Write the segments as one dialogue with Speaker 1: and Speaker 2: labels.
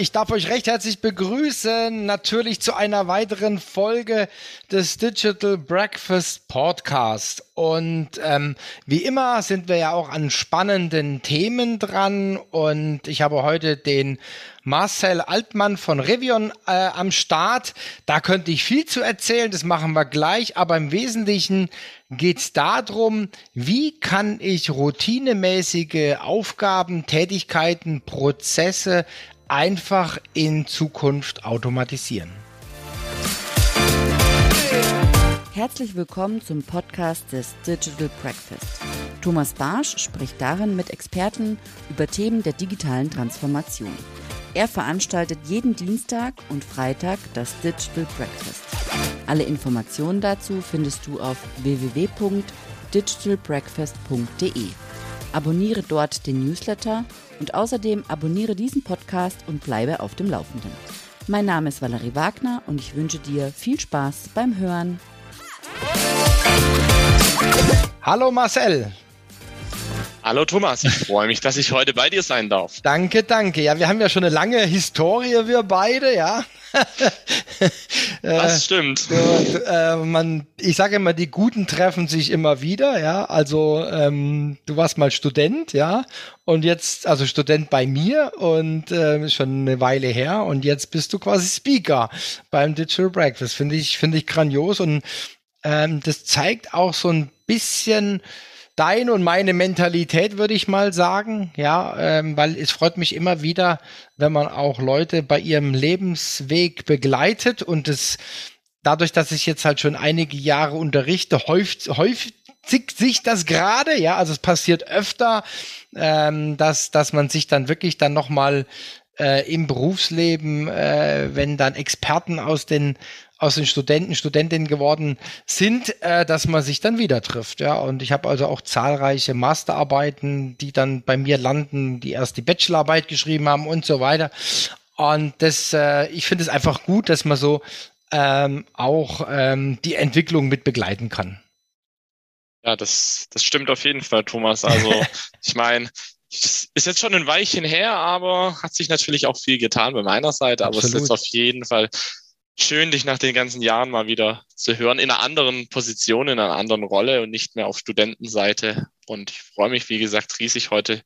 Speaker 1: Ich darf euch recht herzlich begrüßen, natürlich zu einer weiteren Folge des Digital Breakfast Podcast. Und ähm, wie immer sind wir ja auch an spannenden Themen dran. Und ich habe heute den Marcel Altmann von Revion äh, am Start. Da könnte ich viel zu erzählen, das machen wir gleich. Aber im Wesentlichen geht es darum, wie kann ich routinemäßige Aufgaben, Tätigkeiten, Prozesse einfach in Zukunft automatisieren.
Speaker 2: Herzlich willkommen zum Podcast des Digital Breakfast. Thomas Barsch spricht darin mit Experten über Themen der digitalen Transformation. Er veranstaltet jeden Dienstag und Freitag das Digital Breakfast. Alle Informationen dazu findest du auf www.digitalbreakfast.de. Abonniere dort den Newsletter und außerdem abonniere diesen Podcast und bleibe auf dem Laufenden. Mein Name ist Valerie Wagner und ich wünsche dir viel Spaß beim Hören.
Speaker 1: Hallo Marcel.
Speaker 3: Hallo Thomas, ich freue mich, dass ich heute bei dir sein darf.
Speaker 1: Danke, danke. Ja, wir haben ja schon eine lange Historie, wir beide, ja.
Speaker 3: Das stimmt.
Speaker 1: Äh, man, ich sage immer, die Guten treffen sich immer wieder, ja. Also ähm, du warst mal Student, ja, und jetzt, also Student bei mir und äh, schon eine Weile her und jetzt bist du quasi Speaker beim Digital Breakfast. Finde ich, finde ich grandios und ähm, das zeigt auch so ein bisschen deine und meine Mentalität, würde ich mal sagen. Ja, ähm, weil es freut mich immer wieder, wenn man auch Leute bei ihrem Lebensweg begleitet und es dadurch, dass ich jetzt halt schon einige Jahre unterrichte, häuft, häufig sich das gerade, ja, also es passiert öfter, ähm, dass, dass man sich dann wirklich dann nochmal äh, im Berufsleben, äh, wenn dann Experten aus den aus den Studenten, Studentinnen geworden sind, äh, dass man sich dann wieder trifft. Ja, und ich habe also auch zahlreiche Masterarbeiten, die dann bei mir landen, die erst die Bachelorarbeit geschrieben haben und so weiter. Und das, äh, ich finde es einfach gut, dass man so ähm, auch ähm, die Entwicklung mit begleiten kann.
Speaker 3: Ja, das, das stimmt auf jeden Fall, Thomas. Also ich meine, ist jetzt schon ein Weilchen her, aber hat sich natürlich auch viel getan bei meiner Seite. Aber Absolut. es ist auf jeden Fall schön, dich nach den ganzen Jahren mal wieder zu hören, in einer anderen Position, in einer anderen Rolle und nicht mehr auf Studentenseite. Und ich freue mich, wie gesagt, riesig heute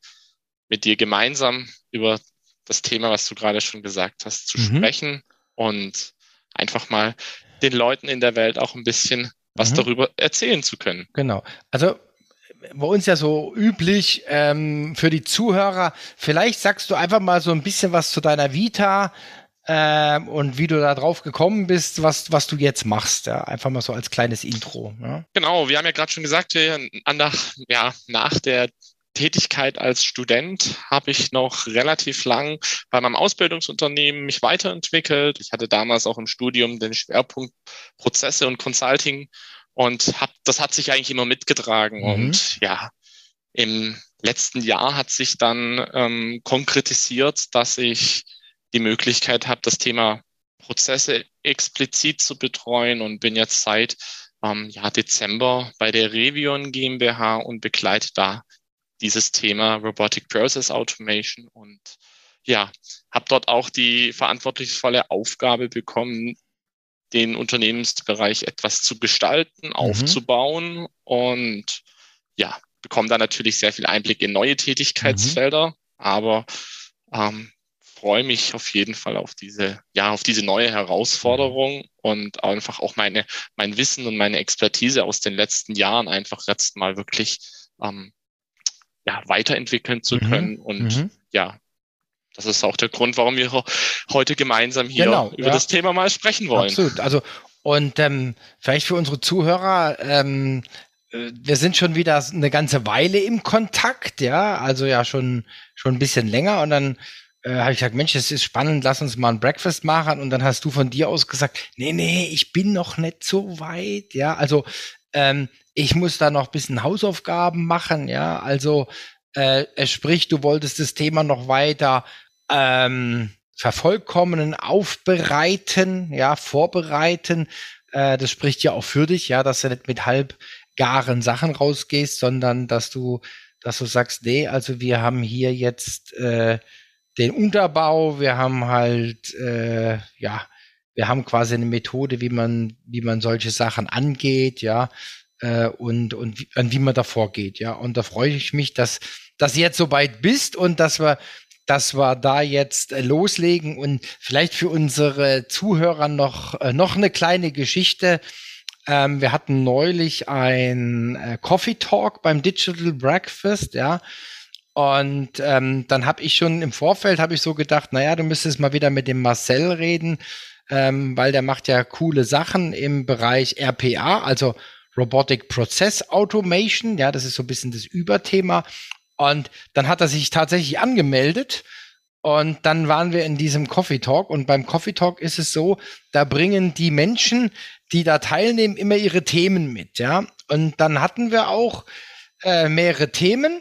Speaker 3: mit dir gemeinsam über das Thema, was du gerade schon gesagt hast, zu mhm. sprechen und einfach mal den Leuten in der Welt auch ein bisschen was mhm. darüber erzählen zu können.
Speaker 1: Genau. Also bei uns ja so üblich ähm, für die Zuhörer. Vielleicht sagst du einfach mal so ein bisschen was zu deiner Vita, ähm, und wie du da drauf gekommen bist, was, was du jetzt machst. Ja? Einfach mal so als kleines Intro. Ja?
Speaker 3: Genau, wir haben ja gerade schon gesagt, nach, ja, nach der Tätigkeit als Student habe ich noch relativ lang bei meinem Ausbildungsunternehmen mich weiterentwickelt. Ich hatte damals auch im Studium den Schwerpunkt Prozesse und Consulting und hab, das hat sich eigentlich immer mitgetragen. Mhm. Und ja, im letzten Jahr hat sich dann ähm, konkretisiert, dass ich die Möglichkeit habe, das Thema Prozesse explizit zu betreuen und bin jetzt seit ähm, ja, Dezember bei der Revion GmbH und begleite da dieses Thema Robotic Process Automation und ja, habe dort auch die verantwortungsvolle Aufgabe bekommen, den Unternehmensbereich etwas zu gestalten, mhm. aufzubauen und ja, bekomme da natürlich sehr viel Einblick in neue Tätigkeitsfelder, mhm. aber ähm, freue mich auf jeden Fall auf diese, ja, auf diese neue Herausforderung und einfach auch meine, mein Wissen und meine Expertise aus den letzten Jahren einfach jetzt mal wirklich ähm, ja, weiterentwickeln zu mhm. können. Und mhm. ja, das ist auch der Grund, warum wir heute gemeinsam hier genau, über ja. das Thema mal sprechen wollen.
Speaker 1: Absolut. Also, und ähm, vielleicht für unsere Zuhörer, ähm, äh, wir sind schon wieder eine ganze Weile im Kontakt, ja, also ja schon, schon ein bisschen länger und dann äh, habe ich gesagt, Mensch, das ist spannend, lass uns mal ein Breakfast machen. Und dann hast du von dir aus gesagt, nee, nee, ich bin noch nicht so weit. Ja, also ähm, ich muss da noch ein bisschen Hausaufgaben machen. Ja, also äh, sprich, du wolltest das Thema noch weiter ähm, vervollkommnen, aufbereiten, ja, vorbereiten. Äh, das spricht ja auch für dich, ja, dass du nicht mit halbgaren Sachen rausgehst, sondern dass du, dass du sagst, nee, also wir haben hier jetzt äh, den Unterbau, wir haben halt, äh, ja, wir haben quasi eine Methode, wie man, wie man solche Sachen angeht, ja, äh, und, und an wie man da vorgeht, ja. Und da freue ich mich, dass, dass jetzt so weit bist und dass wir, dass wir da jetzt äh, loslegen und vielleicht für unsere Zuhörer noch, äh, noch eine kleine Geschichte. Ähm, wir hatten neulich ein äh, Coffee Talk beim Digital Breakfast, ja. Und ähm, dann habe ich schon im Vorfeld habe ich so gedacht, naja, du müsstest mal wieder mit dem Marcel reden, ähm, weil der macht ja coole Sachen im Bereich RPA, also Robotic Process Automation. Ja, das ist so ein bisschen das Überthema. Und dann hat er sich tatsächlich angemeldet. Und dann waren wir in diesem Coffee Talk. Und beim Coffee Talk ist es so, da bringen die Menschen, die da teilnehmen, immer ihre Themen mit. Ja, und dann hatten wir auch äh, mehrere Themen.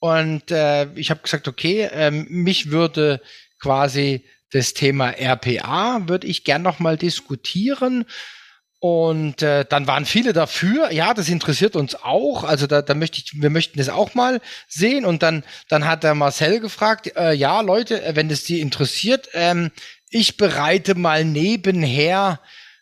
Speaker 1: Und äh, ich habe gesagt, okay, äh, mich würde quasi das Thema RPA würde ich gern noch mal diskutieren. Und äh, dann waren viele dafür, ja, das interessiert uns auch. Also da, da möchte ich, wir möchten das auch mal sehen. Und dann, dann hat der Marcel gefragt, äh, ja, Leute, äh, wenn es die interessiert, ähm, ich bereite mal nebenher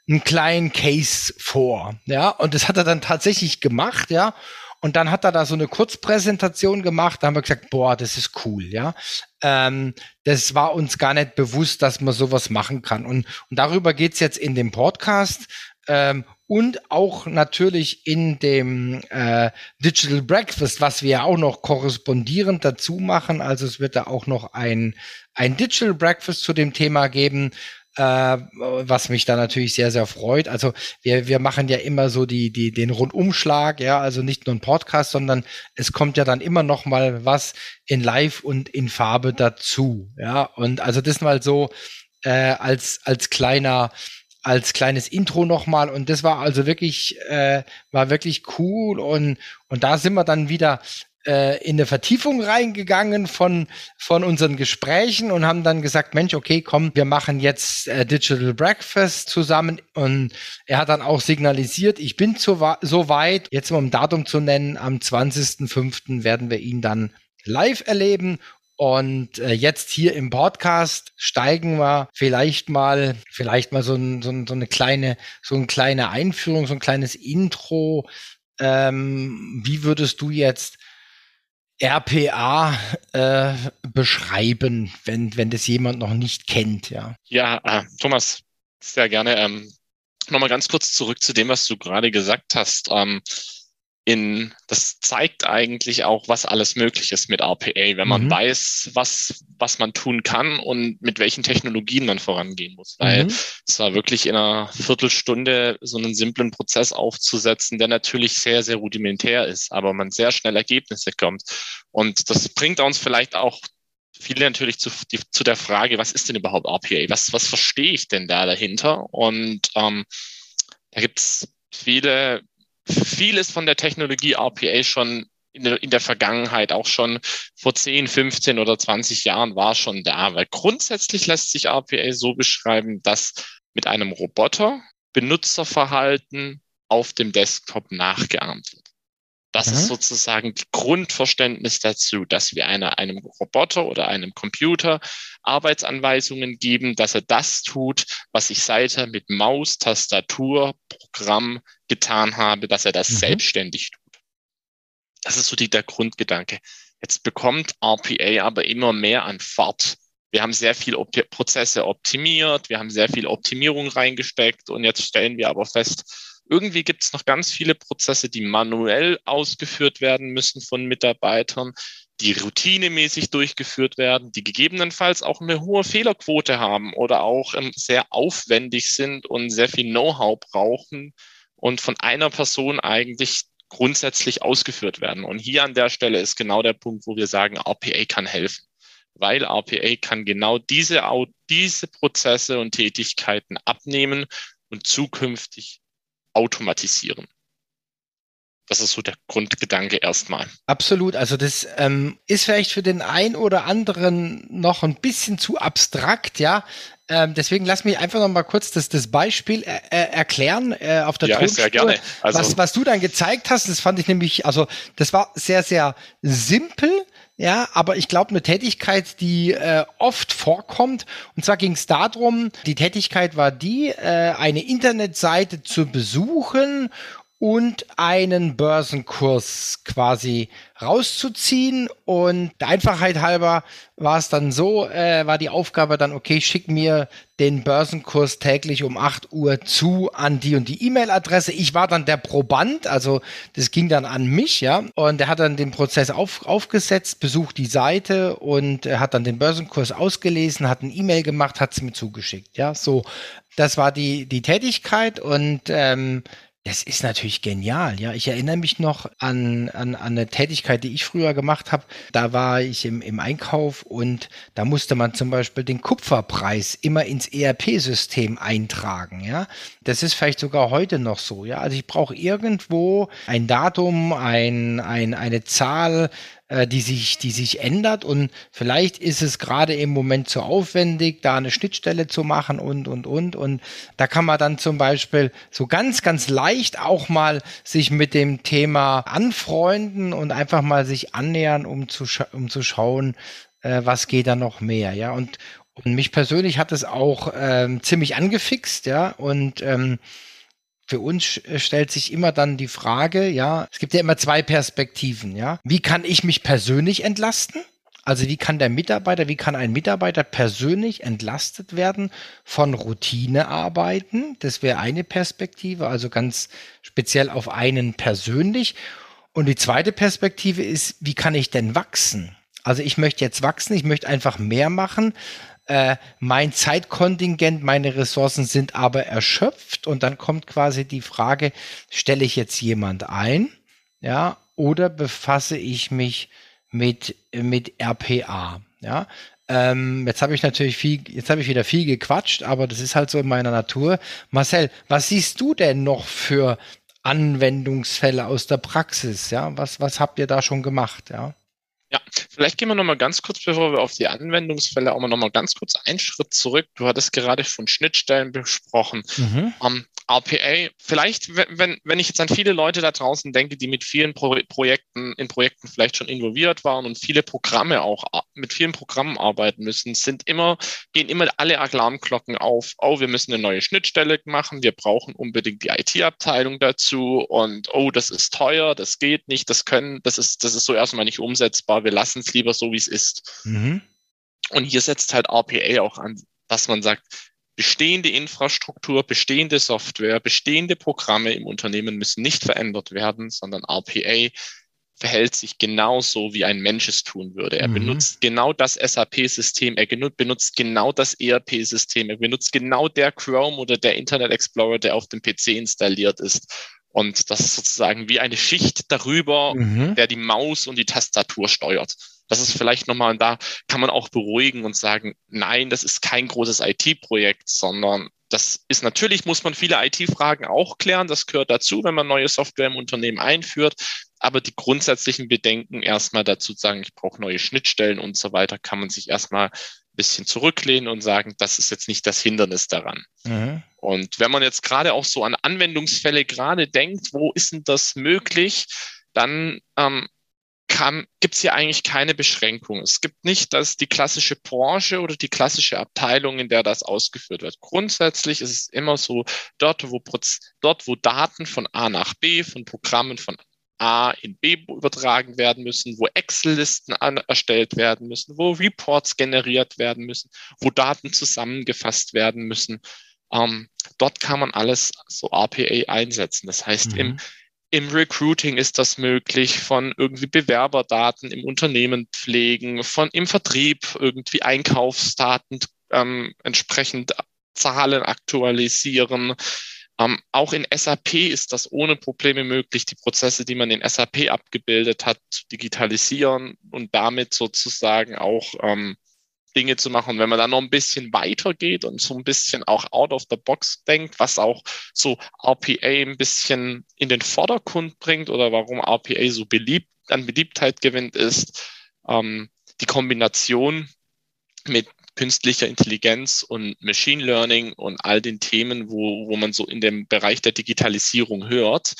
Speaker 1: einen kleinen Case vor. Ja, und das hat er dann tatsächlich gemacht, ja. Und dann hat er da so eine Kurzpräsentation gemacht. Da haben wir gesagt, boah, das ist cool, ja. Ähm, das war uns gar nicht bewusst, dass man sowas machen kann. Und, und darüber geht's jetzt in dem Podcast. Ähm, und auch natürlich in dem äh, Digital Breakfast, was wir ja auch noch korrespondierend dazu machen. Also es wird da auch noch ein, ein Digital Breakfast zu dem Thema geben, äh, was mich da natürlich sehr, sehr freut. Also wir, wir machen ja immer so die, die, den Rundumschlag, ja, also nicht nur ein Podcast, sondern es kommt ja dann immer noch mal was in Live und in Farbe dazu, ja. Und also das mal so äh, als, als kleiner als kleines Intro nochmal und das war also wirklich äh, war wirklich cool und und da sind wir dann wieder äh, in eine Vertiefung reingegangen von, von unseren Gesprächen und haben dann gesagt, Mensch, okay, komm, wir machen jetzt äh, Digital Breakfast zusammen. Und er hat dann auch signalisiert, ich bin zu, so weit, jetzt um ein Datum zu nennen, am 20.05. werden wir ihn dann live erleben und äh, jetzt hier im Podcast steigen wir vielleicht mal, vielleicht mal so, ein, so, ein, so eine kleine, so eine kleine Einführung, so ein kleines Intro. Ähm, wie würdest du jetzt RPA äh, beschreiben, wenn, wenn das jemand noch nicht kennt, ja?
Speaker 3: Ja, äh, Thomas, sehr gerne. Ähm, Nochmal ganz kurz zurück zu dem, was du gerade gesagt hast. Ähm, in, das zeigt eigentlich auch, was alles möglich ist mit RPA, wenn man mhm. weiß, was, was man tun kann und mit welchen Technologien man vorangehen muss. Weil mhm. es war wirklich in einer Viertelstunde so einen simplen Prozess aufzusetzen, der natürlich sehr, sehr rudimentär ist, aber man sehr schnell Ergebnisse kommt. Und das bringt uns vielleicht auch viele natürlich zu, die, zu der Frage, was ist denn überhaupt RPA? Was, was verstehe ich denn da dahinter? Und ähm, da gibt's viele vieles von der Technologie RPA schon in der, in der Vergangenheit, auch schon vor 10, 15 oder 20 Jahren war schon da. Weil grundsätzlich lässt sich RPA so beschreiben, dass mit einem Roboter Benutzerverhalten auf dem Desktop nachgeahmt wird. Das mhm. ist sozusagen die Grundverständnis dazu, dass wir einer, einem Roboter oder einem Computer Arbeitsanweisungen geben, dass er das tut, was ich seither mit Maus, Tastatur, Programm getan habe, dass er das mhm. selbstständig tut. Das ist so die, der Grundgedanke. Jetzt bekommt RPA aber immer mehr an Fahrt. Wir haben sehr viel Op Prozesse optimiert, wir haben sehr viel Optimierung reingesteckt und jetzt stellen wir aber fest, irgendwie gibt es noch ganz viele Prozesse, die manuell ausgeführt werden müssen von Mitarbeitern, die routinemäßig durchgeführt werden, die gegebenenfalls auch eine hohe Fehlerquote haben oder auch ähm, sehr aufwendig sind und sehr viel Know-how brauchen und von einer Person eigentlich grundsätzlich ausgeführt werden. Und hier an der Stelle ist genau der Punkt, wo wir sagen, RPA kann helfen, weil RPA kann genau diese, diese Prozesse und Tätigkeiten abnehmen und zukünftig automatisieren. Das ist so der Grundgedanke erstmal.
Speaker 1: Absolut. Also das ähm, ist vielleicht für den einen oder anderen noch ein bisschen zu abstrakt, ja. Ähm, deswegen lass mich einfach noch mal kurz das, das Beispiel äh, äh erklären äh, auf der
Speaker 3: ja,
Speaker 1: Tonspur.
Speaker 3: Sehr gerne.
Speaker 1: Also was, was du dann gezeigt hast, das fand ich nämlich, also das war sehr, sehr simpel ja, aber ich glaube, eine Tätigkeit, die äh, oft vorkommt. Und zwar ging es darum, die Tätigkeit war die, äh, eine Internetseite zu besuchen und einen Börsenkurs quasi rauszuziehen. Und der Einfachheit halber war es dann so, äh, war die Aufgabe dann, okay, schick mir den Börsenkurs täglich um 8 Uhr zu an die und die E-Mail-Adresse. Ich war dann der Proband, also das ging dann an mich, ja. Und er hat dann den Prozess auf, aufgesetzt, besucht die Seite und hat dann den Börsenkurs ausgelesen, hat ein E-Mail gemacht, hat es mir zugeschickt, ja. So, das war die, die Tätigkeit und ähm, das ist natürlich genial, ja. Ich erinnere mich noch an, an, an eine Tätigkeit, die ich früher gemacht habe. Da war ich im, im Einkauf und da musste man zum Beispiel den Kupferpreis immer ins ERP-System eintragen, ja. Das ist vielleicht sogar heute noch so, ja. Also ich brauche irgendwo ein Datum, ein, ein, eine Zahl, äh, die sich, die sich ändert und vielleicht ist es gerade im Moment zu aufwendig, da eine Schnittstelle zu machen und, und, und. Und da kann man dann zum Beispiel so ganz, ganz leicht auch mal sich mit dem Thema anfreunden und einfach mal sich annähern, um zu, um zu schauen, äh, was geht da noch mehr, ja. Und, und mich persönlich hat es auch ähm, ziemlich angefixt, ja. Und ähm, für uns äh, stellt sich immer dann die Frage, ja, es gibt ja immer zwei Perspektiven, ja. Wie kann ich mich persönlich entlasten? Also wie kann der Mitarbeiter, wie kann ein Mitarbeiter persönlich entlastet werden von Routinearbeiten? Das wäre eine Perspektive, also ganz speziell auf einen persönlich. Und die zweite Perspektive ist, wie kann ich denn wachsen? Also ich möchte jetzt wachsen, ich möchte einfach mehr machen, äh, mein Zeitkontingent, meine Ressourcen sind aber erschöpft und dann kommt quasi die Frage, stelle ich jetzt jemand ein, ja, oder befasse ich mich mit, mit RPA, ja. Ähm, jetzt habe ich natürlich viel, jetzt habe ich wieder viel gequatscht, aber das ist halt so in meiner Natur. Marcel, was siehst du denn noch für Anwendungsfälle aus der Praxis? Ja, was, was habt ihr da schon gemacht? Ja.
Speaker 3: Ja, vielleicht gehen wir nochmal ganz kurz, bevor wir auf die Anwendungsfälle, auch mal nochmal ganz kurz einen Schritt zurück. Du hattest gerade von Schnittstellen besprochen. Mhm. Um, ähm, RPA, vielleicht, wenn, wenn ich jetzt an viele Leute da draußen denke, die mit vielen Pro Projekten, in Projekten vielleicht schon involviert waren und viele Programme auch, mit vielen Programmen arbeiten müssen, sind immer, gehen immer alle Alarmglocken auf. Oh, wir müssen eine neue Schnittstelle machen. Wir brauchen unbedingt die IT-Abteilung dazu und oh, das ist teuer, das geht nicht, das können, das ist, das ist so erstmal nicht umsetzbar. Wir lassen es lieber so, wie es ist. Mhm. Und hier setzt halt RPA auch an, dass man sagt, bestehende Infrastruktur, bestehende Software, bestehende Programme im Unternehmen müssen nicht verändert werden, sondern RPA verhält sich genauso, wie ein Mensch es tun würde. Er mhm. benutzt genau das SAP-System, er benutzt genau das ERP-System, er benutzt genau der Chrome oder der Internet Explorer, der auf dem PC installiert ist. Und das ist sozusagen wie eine Schicht darüber, mhm. der die Maus und die Tastatur steuert. Das ist vielleicht nochmal, und da kann man auch beruhigen und sagen, nein, das ist kein großes IT-Projekt, sondern das ist natürlich, muss man viele IT-Fragen auch klären. Das gehört dazu, wenn man neue Software im Unternehmen einführt. Aber die grundsätzlichen Bedenken erstmal dazu sagen, ich brauche neue Schnittstellen und so weiter, kann man sich erstmal ein bisschen zurücklehnen und sagen, das ist jetzt nicht das Hindernis daran. Mhm. Und wenn man jetzt gerade auch so an Anwendungsfälle gerade denkt, wo ist denn das möglich, dann ähm, gibt es hier eigentlich keine Beschränkung. Es gibt nicht dass die klassische Branche oder die klassische Abteilung, in der das ausgeführt wird. Grundsätzlich ist es immer so, dort wo, dort, wo Daten von A nach B, von Programmen von A in B übertragen werden müssen, wo Excel-Listen erstellt werden müssen, wo Reports generiert werden müssen, wo Daten zusammengefasst werden müssen. Ähm, dort kann man alles so RPA einsetzen. Das heißt, mhm. im im Recruiting ist das möglich, von irgendwie Bewerberdaten im Unternehmen pflegen, von im Vertrieb irgendwie Einkaufsdaten ähm, entsprechend Zahlen aktualisieren. Ähm, auch in SAP ist das ohne Probleme möglich, die Prozesse, die man in SAP abgebildet hat, zu digitalisieren und damit sozusagen auch ähm, Dinge zu machen. Und wenn man dann noch ein bisschen weiter geht und so ein bisschen auch out of the box denkt, was auch so RPA ein bisschen in den Vordergrund bringt oder warum RPA so beliebt, an Beliebtheit gewinnt, ist ähm, die Kombination mit künstlicher Intelligenz und Machine Learning und all den Themen, wo, wo man so in dem Bereich der Digitalisierung hört.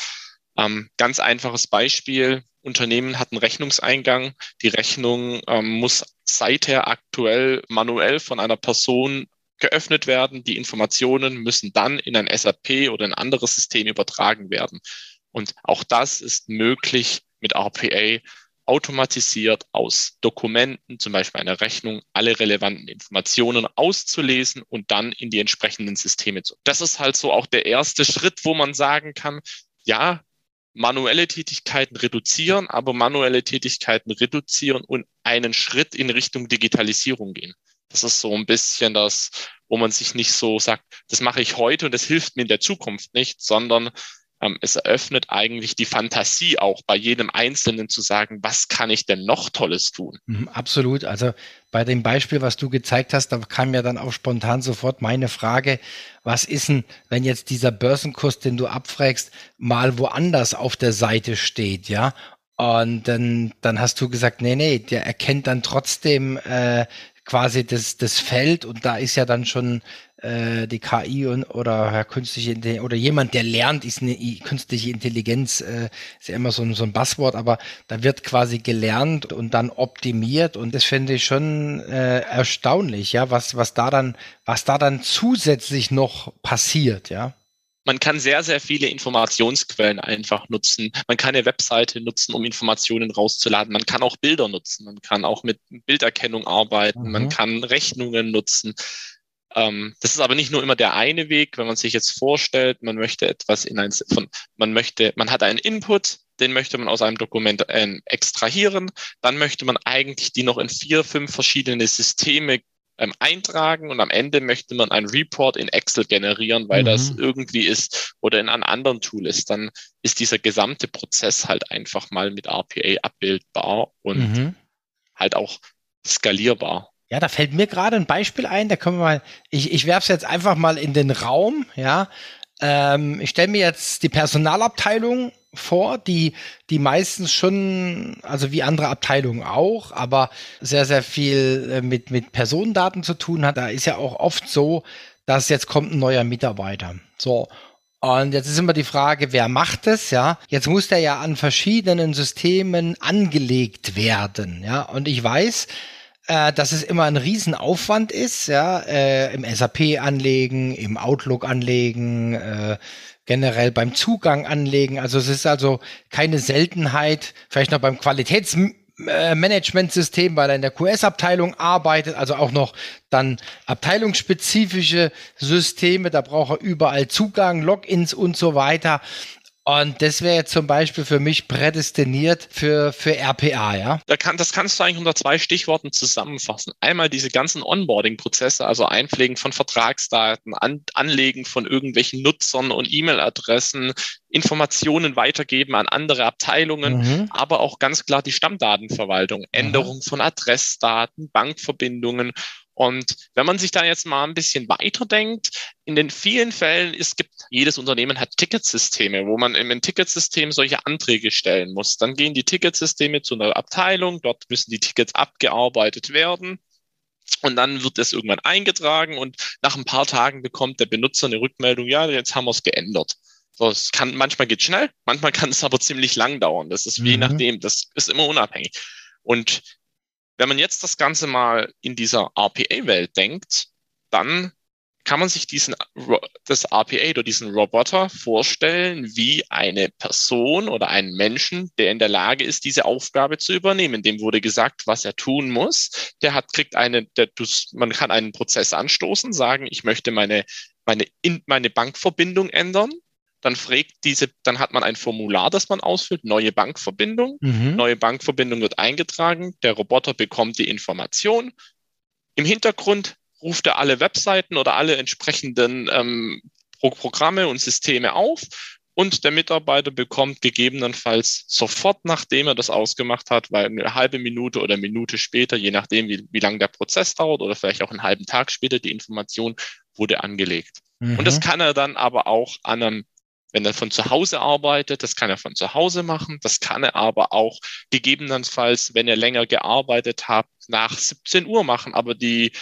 Speaker 3: Ähm, ganz einfaches Beispiel Unternehmen hat einen Rechnungseingang. Die Rechnung ähm, muss seither aktuell manuell von einer Person geöffnet werden. Die Informationen müssen dann in ein SAP oder ein anderes System übertragen werden. Und auch das ist möglich mit RPA automatisiert aus Dokumenten, zum Beispiel einer Rechnung, alle relevanten Informationen auszulesen und dann in die entsprechenden Systeme zu. Das ist halt so auch der erste Schritt, wo man sagen kann, ja, manuelle Tätigkeiten reduzieren, aber manuelle Tätigkeiten reduzieren und einen Schritt in Richtung Digitalisierung gehen. Das ist so ein bisschen das, wo man sich nicht so sagt, das mache ich heute und das hilft mir in der Zukunft nicht, sondern es eröffnet eigentlich die Fantasie auch bei jedem Einzelnen zu sagen, was kann ich denn noch Tolles tun?
Speaker 1: Mhm, absolut. Also bei dem Beispiel, was du gezeigt hast, da kam ja dann auch spontan sofort meine Frage, was ist denn, wenn jetzt dieser Börsenkurs, den du abfragst, mal woanders auf der Seite steht, ja? Und dann, dann hast du gesagt, nee, nee, der erkennt dann trotzdem äh, quasi das, das Feld und da ist ja dann schon äh, die KI und, oder ja, künstliche Intelligenz oder jemand, der lernt, ist eine künstliche Intelligenz, äh, ist ja immer so ein, so ein Buzzword, aber da wird quasi gelernt und dann optimiert und das finde ich schon äh, erstaunlich, ja, was, was da dann, was da dann zusätzlich noch passiert, ja
Speaker 3: man kann sehr, sehr viele Informationsquellen einfach nutzen. Man kann eine Webseite nutzen, um Informationen rauszuladen. Man kann auch Bilder nutzen. Man kann auch mit Bilderkennung arbeiten. Mhm. Man kann Rechnungen nutzen. Ähm, das ist aber nicht nur immer der eine Weg, wenn man sich jetzt vorstellt, man möchte etwas in ein, von, man möchte, man hat einen Input, den möchte man aus einem Dokument äh, extrahieren, dann möchte man eigentlich die noch in vier, fünf verschiedene Systeme ähm, eintragen und am Ende möchte man ein Report in Excel generieren, weil mhm. das irgendwie ist oder in einem anderen Tool ist, dann ist dieser gesamte Prozess halt einfach mal mit RPA abbildbar und mhm. halt auch skalierbar.
Speaker 1: Ja, da fällt mir gerade ein Beispiel ein, da können wir mal, ich, ich werfe es jetzt einfach mal in den Raum, ja. Ähm, ich stelle mir jetzt die Personalabteilung vor, die, die meistens schon, also wie andere Abteilungen auch, aber sehr, sehr viel äh, mit, mit Personendaten zu tun hat. Da ist ja auch oft so, dass jetzt kommt ein neuer Mitarbeiter. So. Und jetzt ist immer die Frage, wer macht es, ja? Jetzt muss der ja an verschiedenen Systemen angelegt werden, ja? Und ich weiß, äh, dass es immer ein Riesenaufwand ist, ja, äh, im SAP anlegen, im Outlook anlegen, äh, generell beim Zugang anlegen. Also es ist also keine Seltenheit, vielleicht noch beim Qualitätsmanagementsystem, weil er in der QS-Abteilung arbeitet, also auch noch dann abteilungsspezifische Systeme, da braucht er überall Zugang, Logins und so weiter. Und das wäre jetzt zum Beispiel für mich prädestiniert für, für RPA, ja?
Speaker 3: Da kann, das kannst du eigentlich unter zwei Stichworten zusammenfassen. Einmal diese ganzen Onboarding-Prozesse, also Einpflegen von Vertragsdaten, An Anlegen von irgendwelchen Nutzern und E-Mail-Adressen, Informationen weitergeben an andere Abteilungen, mhm. aber auch ganz klar die Stammdatenverwaltung, Änderung von Adressdaten, Bankverbindungen und wenn man sich da jetzt mal ein bisschen weiterdenkt, in den vielen Fällen, es gibt, jedes Unternehmen hat Ticketsysteme, wo man im Ticketsystem solche Anträge stellen muss. Dann gehen die Ticketsysteme zu einer Abteilung, dort müssen die Tickets abgearbeitet werden. Und dann wird das irgendwann eingetragen und nach ein paar Tagen bekommt der Benutzer eine Rückmeldung, ja, jetzt haben wir es geändert. So, es kann, manchmal geht schnell, manchmal kann es aber ziemlich lang dauern. Das ist mhm. je nachdem, das ist immer unabhängig. Und wenn man jetzt das Ganze mal in dieser RPA-Welt denkt, dann kann man sich diesen, das RPA oder diesen Roboter vorstellen wie eine Person oder einen Menschen, der in der Lage ist, diese Aufgabe zu übernehmen. Dem wurde gesagt, was er tun muss. Der hat, kriegt eine, der, man kann einen Prozess anstoßen, sagen, ich möchte meine, meine, in, meine Bankverbindung ändern dann fragt diese, dann hat man ein Formular, das man ausfüllt, neue Bankverbindung. Mhm. Neue Bankverbindung wird eingetragen, der Roboter bekommt die Information. Im Hintergrund ruft er alle Webseiten oder alle entsprechenden ähm, Pro Programme und Systeme auf und der Mitarbeiter bekommt gegebenenfalls sofort, nachdem er das ausgemacht hat, weil eine halbe Minute oder Minute später, je nachdem, wie, wie lang der Prozess dauert oder vielleicht auch einen halben Tag später, die Information wurde angelegt. Mhm. Und das kann er dann aber auch an einem wenn er von zu Hause arbeitet, das kann er von zu Hause machen. Das kann er aber auch gegebenenfalls, wenn er länger gearbeitet hat, nach 17 Uhr machen. Aber die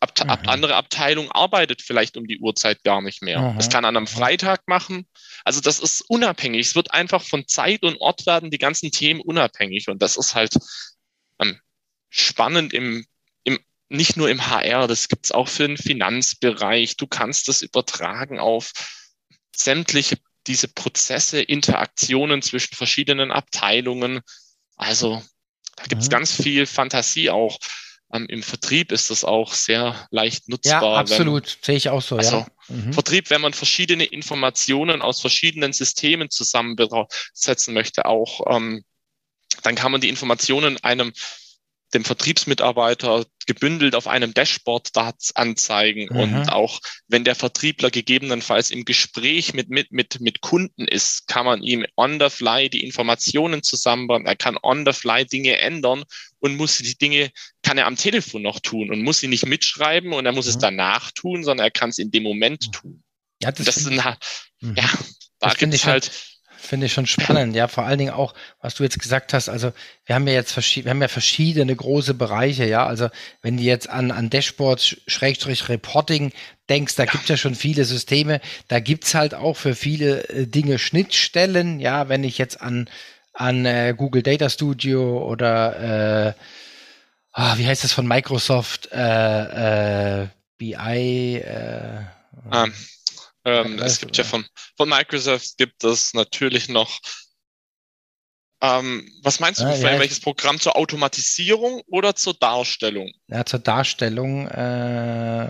Speaker 3: Ab mhm. andere Abteilung arbeitet vielleicht um die Uhrzeit gar nicht mehr. Mhm. Das kann an einem Freitag machen. Also das ist unabhängig. Es wird einfach von Zeit und Ort werden die ganzen Themen unabhängig. Und das ist halt ähm, spannend im, im, nicht nur im HR, das gibt's auch für den Finanzbereich. Du kannst das übertragen auf sämtliche diese Prozesse, Interaktionen zwischen verschiedenen Abteilungen. Also da gibt's mhm. ganz viel Fantasie auch. Ähm, Im Vertrieb ist das auch sehr leicht nutzbar.
Speaker 1: Ja, absolut. Sehe ich auch so.
Speaker 3: Also
Speaker 1: ja.
Speaker 3: Mhm. Vertrieb, wenn man verschiedene Informationen aus verschiedenen Systemen zusammensetzen möchte, auch ähm, dann kann man die Informationen einem dem Vertriebsmitarbeiter gebündelt auf einem Dashboard da anzeigen. Mhm. Und auch wenn der Vertriebler gegebenenfalls im Gespräch mit, mit, mit, mit Kunden ist, kann man ihm on the fly die Informationen zusammenbauen. Er kann on the fly Dinge ändern und muss die Dinge, kann er am Telefon noch tun und muss sie nicht mitschreiben und er muss mhm. es danach tun, sondern er kann es in dem Moment mhm. tun. Ja, das, das ist ein, mhm. ja, da gibt es halt
Speaker 1: Finde ich schon spannend, ja, vor allen Dingen auch, was du jetzt gesagt hast, also wir haben ja jetzt verschiedene, wir haben ja verschiedene große Bereiche, ja, also wenn du jetzt an, an Dashboards, Schrägstrich Reporting denkst, da gibt es ja schon viele Systeme, da gibt es halt auch für viele äh, Dinge Schnittstellen, ja, wenn ich jetzt an, an äh, Google Data Studio oder äh, oh, wie heißt das von Microsoft, äh, äh, BI,
Speaker 3: um ähm, es gibt ja von, von Microsoft gibt es natürlich noch ähm, was meinst du, ah, ja, welches Programm zur Automatisierung oder zur Darstellung?
Speaker 1: Ja, zur Darstellung, äh,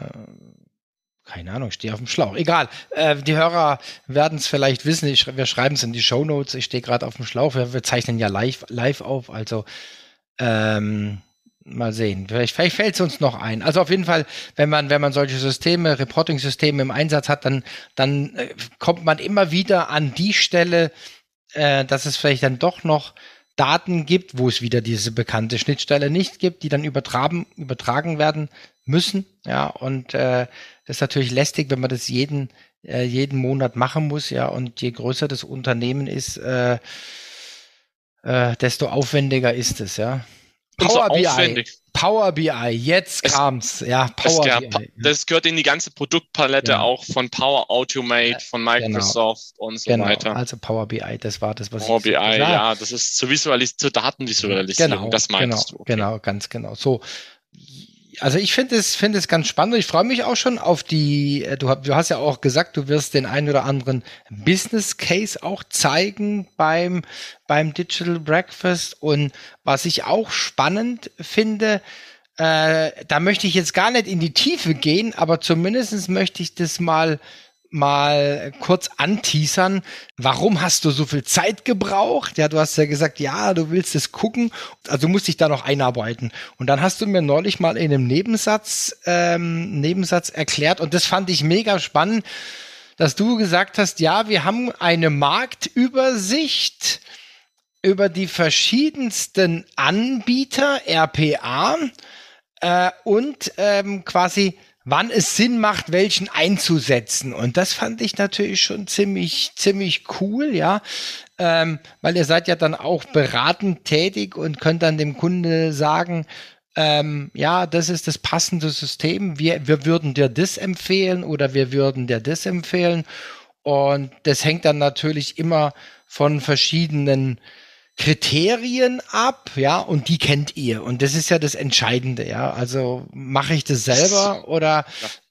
Speaker 1: keine Ahnung, ich stehe auf dem Schlauch. Egal, äh, die Hörer werden es vielleicht wissen, ich, wir schreiben es in die Show Notes, ich stehe gerade auf dem Schlauch, wir, wir, zeichnen ja live, live auf, also ähm, Mal sehen. Vielleicht, vielleicht fällt es uns noch ein. Also auf jeden Fall, wenn man, wenn man solche Systeme, Reporting-Systeme im Einsatz hat, dann, dann äh, kommt man immer wieder an die Stelle, äh, dass es vielleicht dann doch noch Daten gibt, wo es wieder diese bekannte Schnittstelle nicht gibt, die dann übertragen, übertragen werden müssen. Ja, und äh, das ist natürlich lästig, wenn man das jeden, äh, jeden Monat machen muss, ja. Und je größer das Unternehmen ist, äh, äh, desto aufwendiger ist es, ja. Power so BI. Power BI, jetzt es, kam's. Ja, Power
Speaker 3: es, BI. Das gehört in die ganze Produktpalette ja. auch von Power Automate, von genau. Microsoft genau. und so genau. weiter.
Speaker 1: Also Power BI, das war das, was
Speaker 3: Power ich BI, ja, das ist zur, Visualis zur Datenvisualisierung,
Speaker 1: genau,
Speaker 3: das
Speaker 1: meinst genau, du. Okay. Genau, ganz genau. So, also ich finde es, finde es ganz spannend. Ich freue mich auch schon auf die, äh, du, hast ja auch gesagt, du wirst den einen oder anderen Business Case auch zeigen beim, beim Digital Breakfast. Und was ich auch spannend finde, äh, da möchte ich jetzt gar nicht in die Tiefe gehen, aber zumindest möchte ich das mal mal kurz anteasern. Warum hast du so viel Zeit gebraucht? Ja, du hast ja gesagt, ja, du willst es gucken. Also musst dich da noch einarbeiten. Und dann hast du mir neulich mal in einem Nebensatz, ähm, Nebensatz erklärt und das fand ich mega spannend, dass du gesagt hast, ja, wir haben eine Marktübersicht über die verschiedensten Anbieter, RPA, äh, und ähm, quasi wann es Sinn macht, welchen einzusetzen. Und das fand ich natürlich schon ziemlich, ziemlich cool, ja. Ähm, weil ihr seid ja dann auch beratend tätig und könnt dann dem Kunde sagen, ähm, ja, das ist das passende System. Wir, wir würden dir das empfehlen oder wir würden dir das empfehlen. Und das hängt dann natürlich immer von verschiedenen Kriterien ab, ja, und die kennt ihr. Und das ist ja das Entscheidende, ja. Also mache ich das selber oder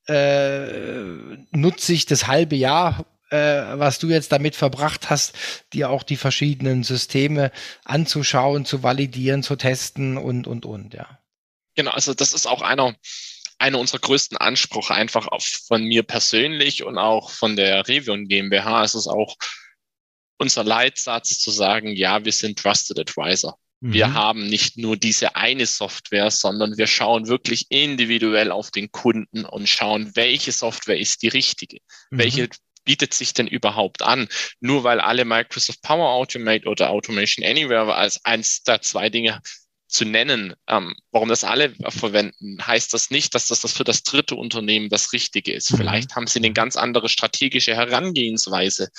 Speaker 1: äh, nutze ich das halbe Jahr, äh, was du jetzt damit verbracht hast, dir auch die verschiedenen Systeme anzuschauen, zu validieren, zu testen und, und, und, ja.
Speaker 3: Genau, also das ist auch einer, einer unserer größten Ansprüche einfach auf, von mir persönlich und auch von der Revion GmbH. Es ist auch unser Leitsatz zu sagen, ja, wir sind Trusted Advisor. Mhm. Wir haben nicht nur diese eine Software, sondern wir schauen wirklich individuell auf den Kunden und schauen, welche Software ist die richtige, mhm. welche bietet sich denn überhaupt an? Nur weil alle Microsoft Power Automate oder Automation Anywhere als eins der zwei Dinge zu nennen, ähm, warum das alle verwenden, heißt das nicht, dass das, das für das dritte Unternehmen das Richtige ist. Mhm. Vielleicht haben sie eine ganz andere strategische Herangehensweise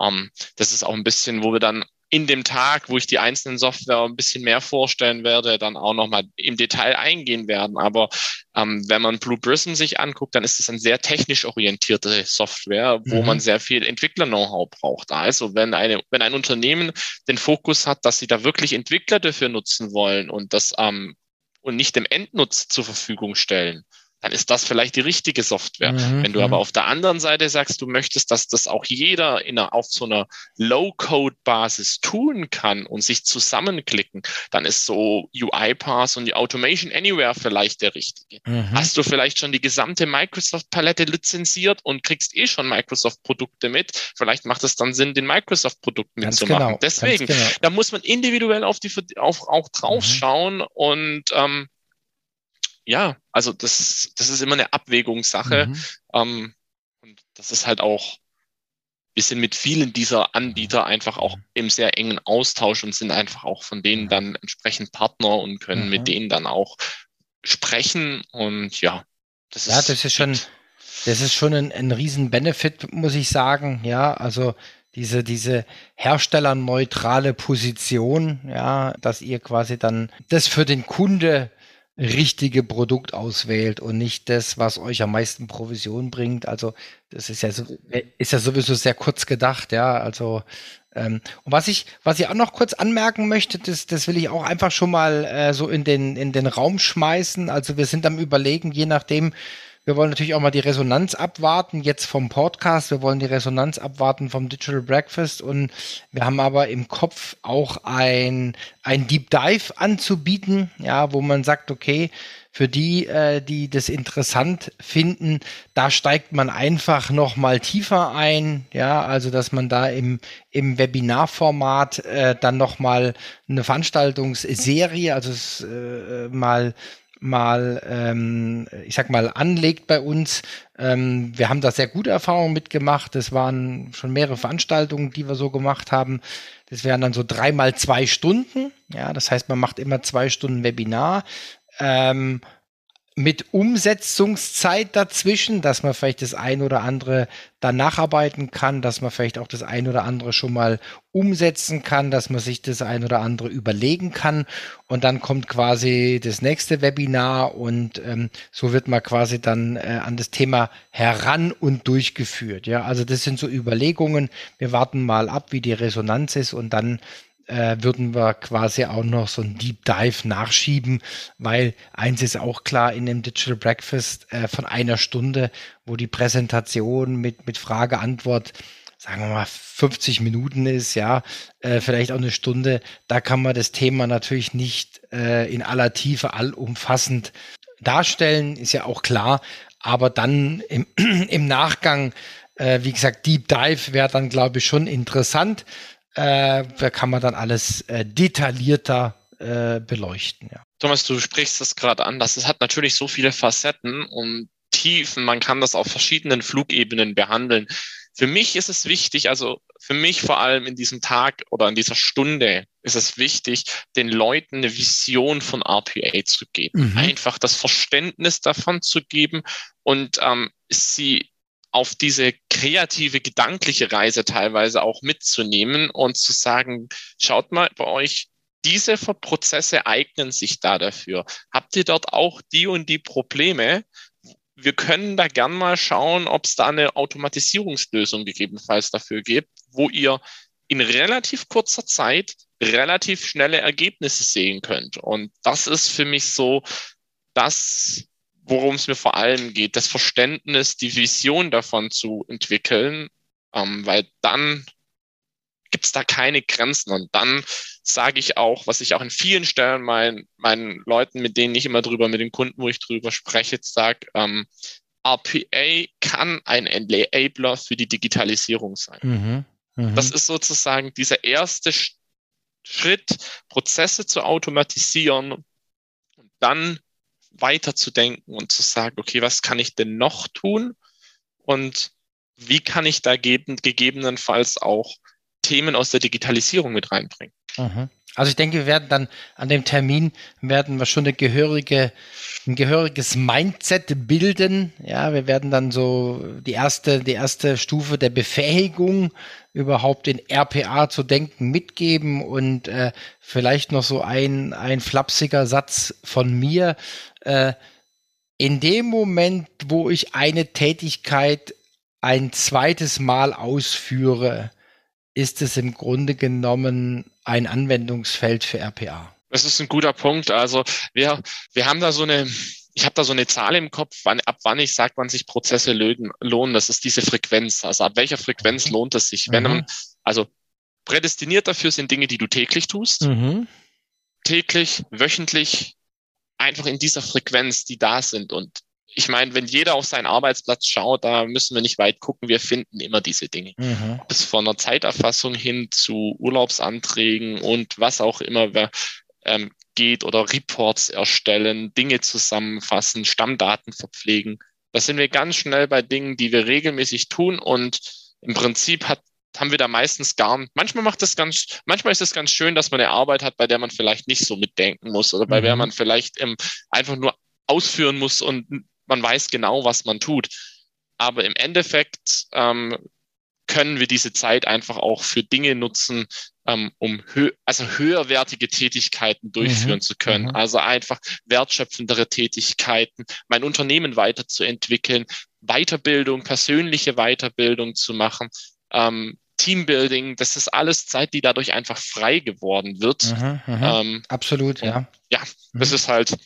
Speaker 3: ähm, das ist auch ein bisschen, wo wir dann in dem Tag, wo ich die einzelnen Software ein bisschen mehr vorstellen werde, dann auch nochmal im Detail eingehen werden. Aber ähm, wenn man Blue Prism sich anguckt, dann ist es eine sehr technisch orientierte Software, wo mhm. man sehr viel Entwickler-Know-how braucht. Also wenn eine, wenn ein Unternehmen den Fokus hat, dass sie da wirklich Entwickler dafür nutzen wollen und das ähm, und nicht dem Endnutzer zur Verfügung stellen, dann ist das vielleicht die richtige Software. Mhm. Wenn du aber mhm. auf der anderen Seite sagst, du möchtest, dass das auch jeder in einer, auf so einer Low-Code-Basis tun kann und sich zusammenklicken, dann ist so UiPath und die Automation Anywhere vielleicht der richtige. Mhm. Hast du vielleicht schon die gesamte Microsoft-Palette lizenziert und kriegst eh schon Microsoft-Produkte mit? Vielleicht macht es dann Sinn, den Microsoft-Produkt mitzumachen. Genau, Deswegen, genau. da muss man individuell auf die auf, auch drauf mhm. schauen und ähm, ja, also das, das ist immer eine Abwägungssache. Mhm. Ähm, und das ist halt auch, wir sind mit vielen dieser Anbieter einfach auch im sehr engen Austausch und sind einfach auch von denen dann entsprechend Partner und können mhm. mit denen dann auch sprechen. Und ja,
Speaker 1: das ja, ist. Ja, das ist schon, das ist schon ein, ein riesen Benefit, muss ich sagen. Ja, also diese, diese herstellerneutrale Position, ja, dass ihr quasi dann das für den Kunde richtige Produkt auswählt und nicht das, was euch am meisten Provision bringt. Also das ist ja, so, ist ja sowieso sehr kurz gedacht, ja. Also ähm, und was ich, was ich auch noch kurz anmerken möchte, das, das will ich auch einfach schon mal äh, so in den in den Raum schmeißen. Also wir sind am überlegen, je nachdem, wir wollen natürlich auch mal die Resonanz abwarten, jetzt vom Podcast. Wir wollen die Resonanz abwarten vom Digital Breakfast. Und wir haben aber im Kopf auch ein, ein Deep Dive anzubieten, ja, wo man sagt, okay, für die, äh, die das interessant finden, da steigt man einfach noch mal tiefer ein, ja, also dass man da im, im Webinarformat äh, dann noch mal eine Veranstaltungsserie, also äh, mal mal, ähm, ich sag mal, anlegt bei uns. Ähm, wir haben da sehr gute Erfahrungen mitgemacht. Das waren schon mehrere Veranstaltungen, die wir so gemacht haben. Das wären dann so dreimal zwei Stunden. Ja, das heißt, man macht immer zwei Stunden Webinar. Ähm, mit Umsetzungszeit dazwischen, dass man vielleicht das ein oder andere dann nacharbeiten kann, dass man vielleicht auch das ein oder andere schon mal umsetzen kann, dass man sich das ein oder andere überlegen kann und dann kommt quasi das nächste Webinar und ähm, so wird man quasi dann äh, an das Thema heran und durchgeführt. Ja, also das sind so Überlegungen. Wir warten mal ab, wie die Resonanz ist und dann äh, würden wir quasi auch noch so ein Deep Dive nachschieben, weil eins ist auch klar in dem Digital Breakfast äh, von einer Stunde, wo die Präsentation mit, mit Frage, Antwort, sagen wir mal 50 Minuten ist, ja, äh, vielleicht auch eine Stunde, da kann man das Thema natürlich nicht äh, in aller Tiefe allumfassend darstellen, ist ja auch klar, aber dann im, im Nachgang, äh, wie gesagt, Deep Dive wäre dann, glaube ich, schon interessant äh, da kann man dann alles äh, detaillierter äh, beleuchten. Ja.
Speaker 3: Thomas, du sprichst das gerade an. Das hat natürlich so viele Facetten und Tiefen. Man kann das auf verschiedenen Flugebenen behandeln. Für mich ist es wichtig, also für mich vor allem in diesem Tag oder in dieser Stunde ist es wichtig, den Leuten eine Vision von RPA zu geben. Mhm. Einfach das Verständnis davon zu geben und ähm, sie auf diese kreative, gedankliche Reise teilweise auch mitzunehmen und zu sagen, schaut mal bei euch, diese Prozesse eignen sich da dafür. Habt ihr dort auch die und die Probleme? Wir können da gern mal schauen, ob es da eine Automatisierungslösung gegebenenfalls dafür gibt, wo ihr in relativ kurzer Zeit relativ schnelle Ergebnisse sehen könnt. Und das ist für mich so das, worum es mir vor allem geht, das Verständnis, die Vision davon zu entwickeln, ähm, weil dann gibt es da keine Grenzen. Und dann sage ich auch, was ich auch in vielen Stellen meinen, meinen Leuten, mit denen ich immer drüber, mit den Kunden, wo ich drüber spreche, sage, ähm, RPA kann ein Enabler für die Digitalisierung sein. Mhm, mh. Das ist sozusagen dieser erste Schritt, Prozesse zu automatisieren und dann weiterzudenken und zu sagen, okay, was kann ich denn noch tun? Und wie kann ich da gegebenenfalls auch Themen aus der Digitalisierung mit reinbringen?
Speaker 1: Mhm. Also ich denke, wir werden dann an dem Termin werden wir schon eine gehörige, ein gehöriges Mindset bilden. Ja, wir werden dann so die erste, die erste Stufe der Befähigung überhaupt in RPA zu denken mitgeben und äh, vielleicht noch so ein, ein flapsiger Satz von mir. Äh, in dem Moment, wo ich eine Tätigkeit ein zweites Mal ausführe, ist es im Grunde genommen ein Anwendungsfeld für RPA.
Speaker 3: Das ist ein guter Punkt. Also wir, wir haben da so eine, ich habe da so eine Zahl im Kopf, wann, ab wann ich sage, wann sich Prozesse löden, lohnen. Das ist diese Frequenz. Also ab welcher Frequenz mhm. lohnt es sich? Wenn mhm. man, also prädestiniert dafür sind Dinge, die du täglich tust. Mhm. Täglich, wöchentlich, einfach in dieser Frequenz, die da sind. Und ich meine, wenn jeder auf seinen Arbeitsplatz schaut, da müssen wir nicht weit gucken, wir finden immer diese Dinge. Mhm. Bis von der Zeiterfassung hin zu Urlaubsanträgen und was auch immer ähm, geht oder Reports erstellen, Dinge zusammenfassen, Stammdaten verpflegen. Da sind wir ganz schnell bei Dingen, die wir regelmäßig tun und im Prinzip hat haben wir da meistens gar nicht. Manchmal macht das ganz, manchmal ist es ganz schön, dass man eine Arbeit hat, bei der man vielleicht nicht so mitdenken muss oder bei mhm. der man vielleicht ähm, einfach nur ausführen muss und man weiß genau, was man tut. Aber im Endeffekt ähm, können wir diese Zeit einfach auch für Dinge nutzen, ähm, um hö also höherwertige Tätigkeiten durchführen mhm. zu können. Mhm. Also einfach wertschöpfendere Tätigkeiten, mein Unternehmen weiterzuentwickeln, Weiterbildung, persönliche Weiterbildung zu machen, ähm, Teambuilding, das ist alles Zeit, die dadurch einfach frei geworden wird.
Speaker 1: Mhm, mhm. ähm, Absolut, ja.
Speaker 3: Ja, das mhm. ist halt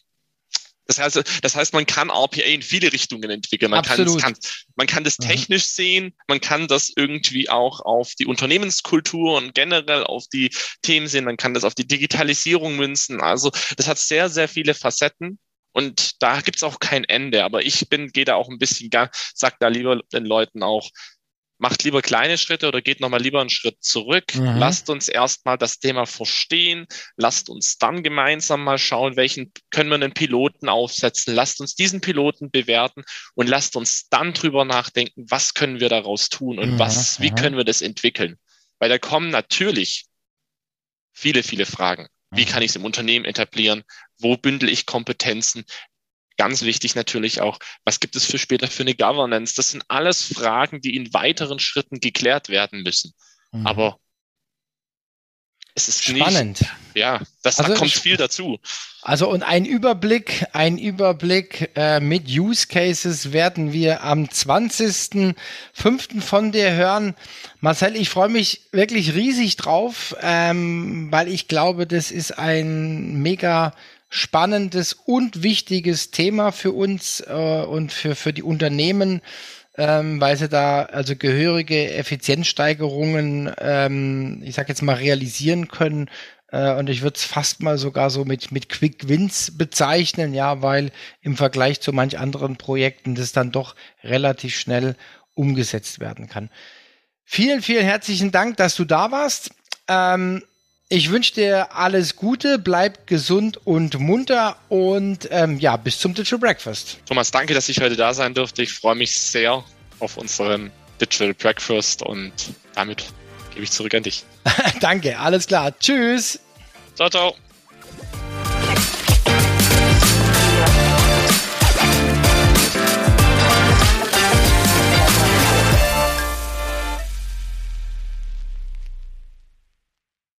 Speaker 3: das heißt, das heißt, man kann RPA in viele Richtungen entwickeln. Man, kann, kann, man kann das mhm. technisch mhm. sehen, man kann das irgendwie auch auf die Unternehmenskultur und generell auf die Themen sehen, man kann das auf die Digitalisierung münzen. Also das hat sehr, sehr viele Facetten. Und da gibt's auch kein Ende. Aber ich bin, gehe da auch ein bisschen, sag da lieber den Leuten auch, macht lieber kleine Schritte oder geht nochmal lieber einen Schritt zurück. Mhm. Lasst uns erstmal das Thema verstehen. Lasst uns dann gemeinsam mal schauen, welchen können wir einen Piloten aufsetzen. Lasst uns diesen Piloten bewerten und lasst uns dann drüber nachdenken, was können wir daraus tun und mhm. was, wie können wir das entwickeln? Weil da kommen natürlich viele, viele Fragen. Wie mhm. kann ich es im Unternehmen etablieren? Wo bündel ich Kompetenzen? Ganz wichtig natürlich auch, was gibt es für später für eine Governance? Das sind alles Fragen, die in weiteren Schritten geklärt werden müssen. Mhm. Aber es ist spannend. Nicht, ja, das also, da kommt viel dazu.
Speaker 1: Also und ein Überblick, ein Überblick äh, mit Use Cases werden wir am 20.05. von dir hören. Marcel, ich freue mich wirklich riesig drauf, ähm, weil ich glaube, das ist ein mega spannendes und wichtiges Thema für uns äh, und für, für die Unternehmen, ähm, weil sie da also gehörige Effizienzsteigerungen, ähm, ich sag jetzt mal, realisieren können. Äh, und ich würde es fast mal sogar so mit, mit Quick Wins bezeichnen, ja, weil im Vergleich zu manch anderen Projekten das dann doch relativ schnell umgesetzt werden kann. Vielen, vielen herzlichen Dank, dass du da warst. Ähm, ich wünsche dir alles Gute, bleib gesund und munter und ähm, ja, bis zum Digital Breakfast.
Speaker 3: Thomas, danke, dass ich heute da sein durfte. Ich freue mich sehr auf unseren Digital Breakfast und damit gebe ich zurück an dich.
Speaker 1: danke, alles klar. Tschüss.
Speaker 3: Ciao, ciao.